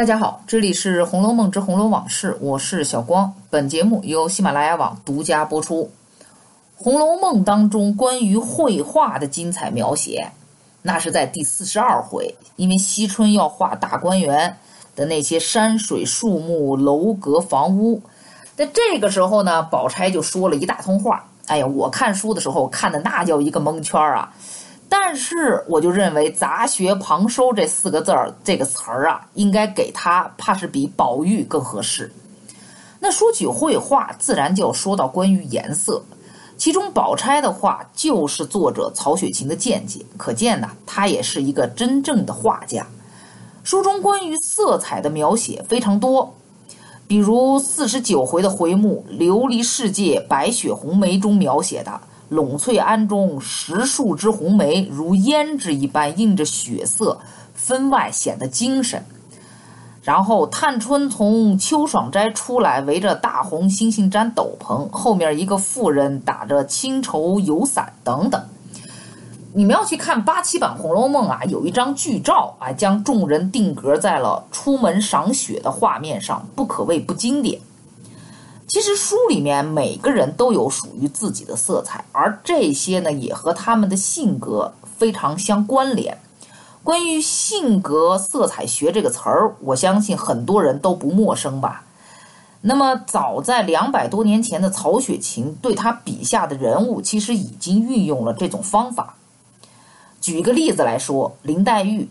大家好，这里是《红楼梦之红楼往事》，我是小光。本节目由喜马拉雅网独家播出。《红楼梦》当中关于绘画的精彩描写，那是在第四十二回，因为惜春要画大观园的那些山水树木、楼阁房屋。在这个时候呢，宝钗就说了一大通话。哎呀，我看书的时候看的那叫一个蒙圈啊！但是我就认为“杂学旁收”这四个字儿，这个词儿啊，应该给他，怕是比宝玉更合适。那说起绘画，自然就要说到关于颜色，其中宝钗的画就是作者曹雪芹的见解，可见呢，他也是一个真正的画家。书中关于色彩的描写非常多，比如四十九回的回目《琉璃世界白雪红梅》中描写的。陇翠庵中十数枝红梅如胭脂一般映着血色，分外显得精神。然后探春从秋爽斋出来，围着大红猩猩毡斗篷，后面一个妇人打着青绸油伞等等。你们要去看八七版《红楼梦》啊，有一张剧照啊，将众人定格在了出门赏雪的画面上，不可谓不经典。其实书里面每个人都有属于自己的色彩，而这些呢也和他们的性格非常相关联。关于性格色彩学这个词儿，我相信很多人都不陌生吧。那么早在两百多年前的曹雪芹对他笔下的人物，其实已经运用了这种方法。举一个例子来说，林黛玉，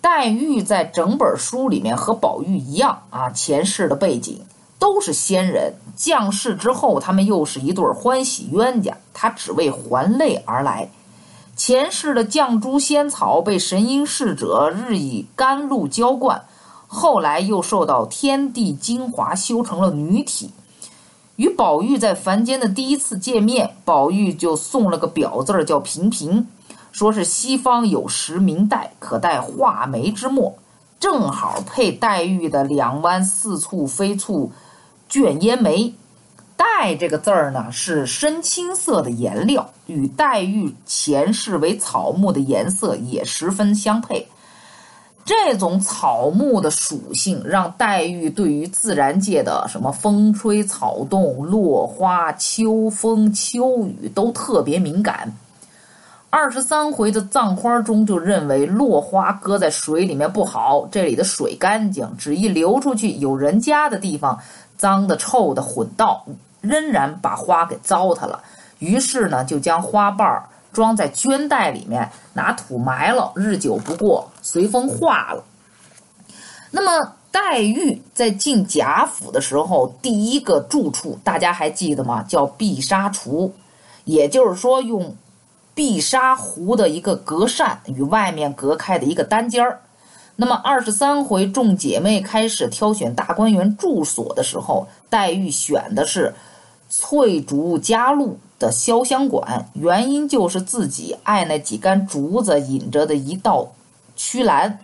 黛玉在整本书里面和宝玉一样啊，前世的背景。都是仙人降世之后，他们又是一对欢喜冤家。他只为还泪而来。前世的绛珠仙草被神瑛侍者日以甘露浇灌，后来又受到天地精华修成了女体。与宝玉在凡间的第一次见面，宝玉就送了个表字儿，叫平平，说是西方有石名黛，可代画眉之墨，正好配黛玉的两弯似蹙非蹙。卷烟眉，黛这个字儿呢是深青色的颜料，与黛玉前世为草木的颜色也十分相配。这种草木的属性，让黛玉对于自然界的什么风吹草动、落花、秋风秋雨都特别敏感。二十三回的葬花中就认为落花搁在水里面不好，这里的水干净，只一流出去有人家的地方。脏的、臭的混道，仍然把花给糟蹋了。于是呢，就将花瓣儿装在绢袋里面，拿土埋了。日久不过，随风化了。那么，黛玉在进贾府的时候，第一个住处，大家还记得吗？叫碧纱橱，也就是说，用碧纱糊的一个隔扇与外面隔开的一个单间儿。那么二十三回，众姐妹开始挑选大观园住所的时候，黛玉选的是翠竹夹露的潇湘馆，原因就是自己爱那几杆竹子引着的一道曲栏，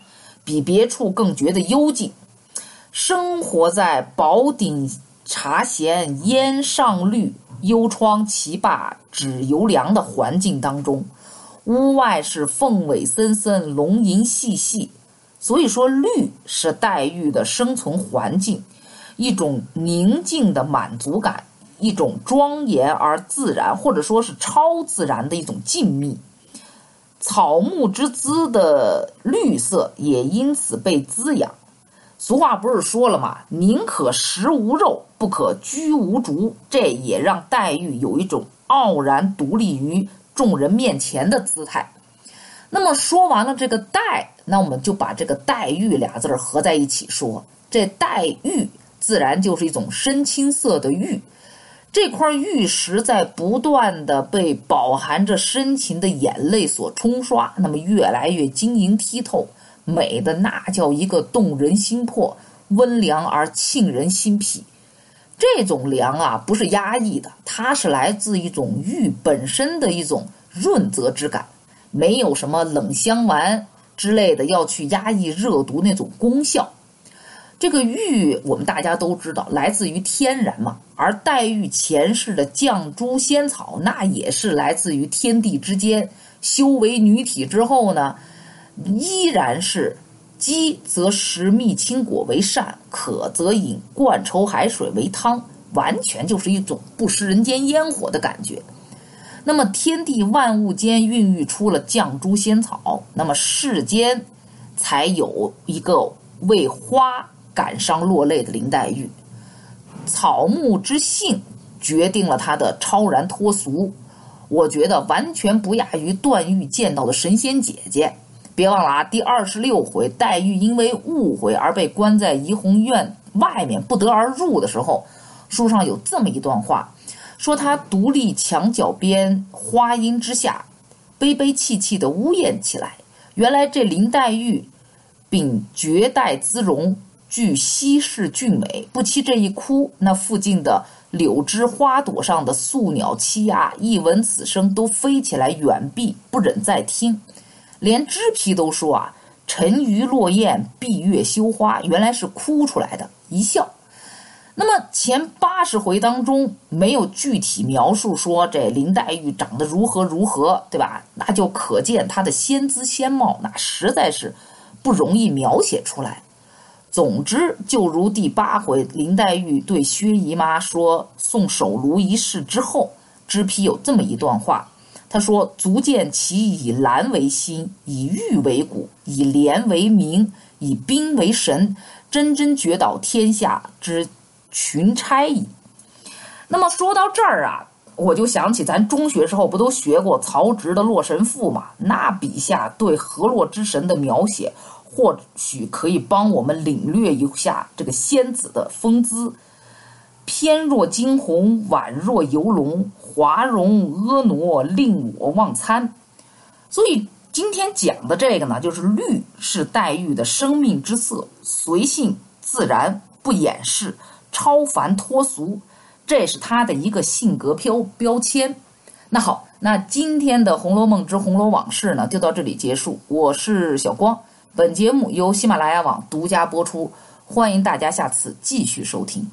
比别处更觉得幽静。生活在宝鼎茶闲烟上绿，幽窗奇罢纸油凉的环境当中，屋外是凤尾森森，龙吟细细。所以说，绿是黛玉的生存环境，一种宁静的满足感，一种庄严而自然，或者说是超自然的一种静谧。草木之姿的绿色也因此被滋养。俗话不是说了吗？宁可食无肉，不可居无竹。这也让黛玉有一种傲然独立于众人面前的姿态。那么说完了这个黛。那我们就把这个黛玉俩字儿合在一起说，这黛玉自然就是一种深青色的玉，这块玉石在不断的被饱含着深情的眼泪所冲刷，那么越来越晶莹剔透，美的那叫一个动人心魄，温凉而沁人心脾。这种凉啊，不是压抑的，它是来自一种玉本身的一种润泽之感，没有什么冷香丸。之类的要去压抑热毒那种功效，这个玉我们大家都知道来自于天然嘛，而黛玉前世的绛珠仙草那也是来自于天地之间，修为女体之后呢，依然是饥则食蜜青果为膳，渴则饮灌稠海水为汤，完全就是一种不食人间烟火的感觉。那么天地万物间孕育出了绛珠仙草，那么世间才有一个为花感伤落泪的林黛玉。草木之性决定了她的超然脱俗，我觉得完全不亚于段誉见到的神仙姐姐。别忘了啊，第二十六回，黛玉因为误会而被关在怡红院外面不得而入的时候，书上有这么一段话，说她独立墙角边花荫之下，悲悲戚戚地呜咽起来。原来这林黛玉秉绝代姿容，具稀世俊美，不期这一哭，那附近的柳枝花朵上的宿鸟栖鸦，一闻此声都飞起来远避，不忍再听。连脂批都说啊，沉鱼落雁，闭月羞花，原来是哭出来的，一笑。那么前八十回当中没有具体描述说这林黛玉长得如何如何，对吧？那就可见她的仙姿仙貌，那实在是不容易描写出来。总之，就如第八回林黛玉对薛姨妈说送手炉一事之后，脂批有这么一段话。他说：“足见其以兰为心，以玉为骨，以莲为名，以兵为神，真真绝倒天下之群差矣。”那么说到这儿啊，我就想起咱中学时候不都学过曹植的《洛神赋》嘛？那笔下对河洛之神的描写，或许可以帮我们领略一下这个仙子的风姿。翩若惊鸿，宛若游龙，华容婀娜，令我忘餐。所以今天讲的这个呢，就是绿是黛玉的生命之色，随性自然，不掩饰，超凡脱俗，这是她的一个性格标标签。那好，那今天的《红楼梦之红楼往事》呢，就到这里结束。我是小光，本节目由喜马拉雅网独家播出，欢迎大家下次继续收听。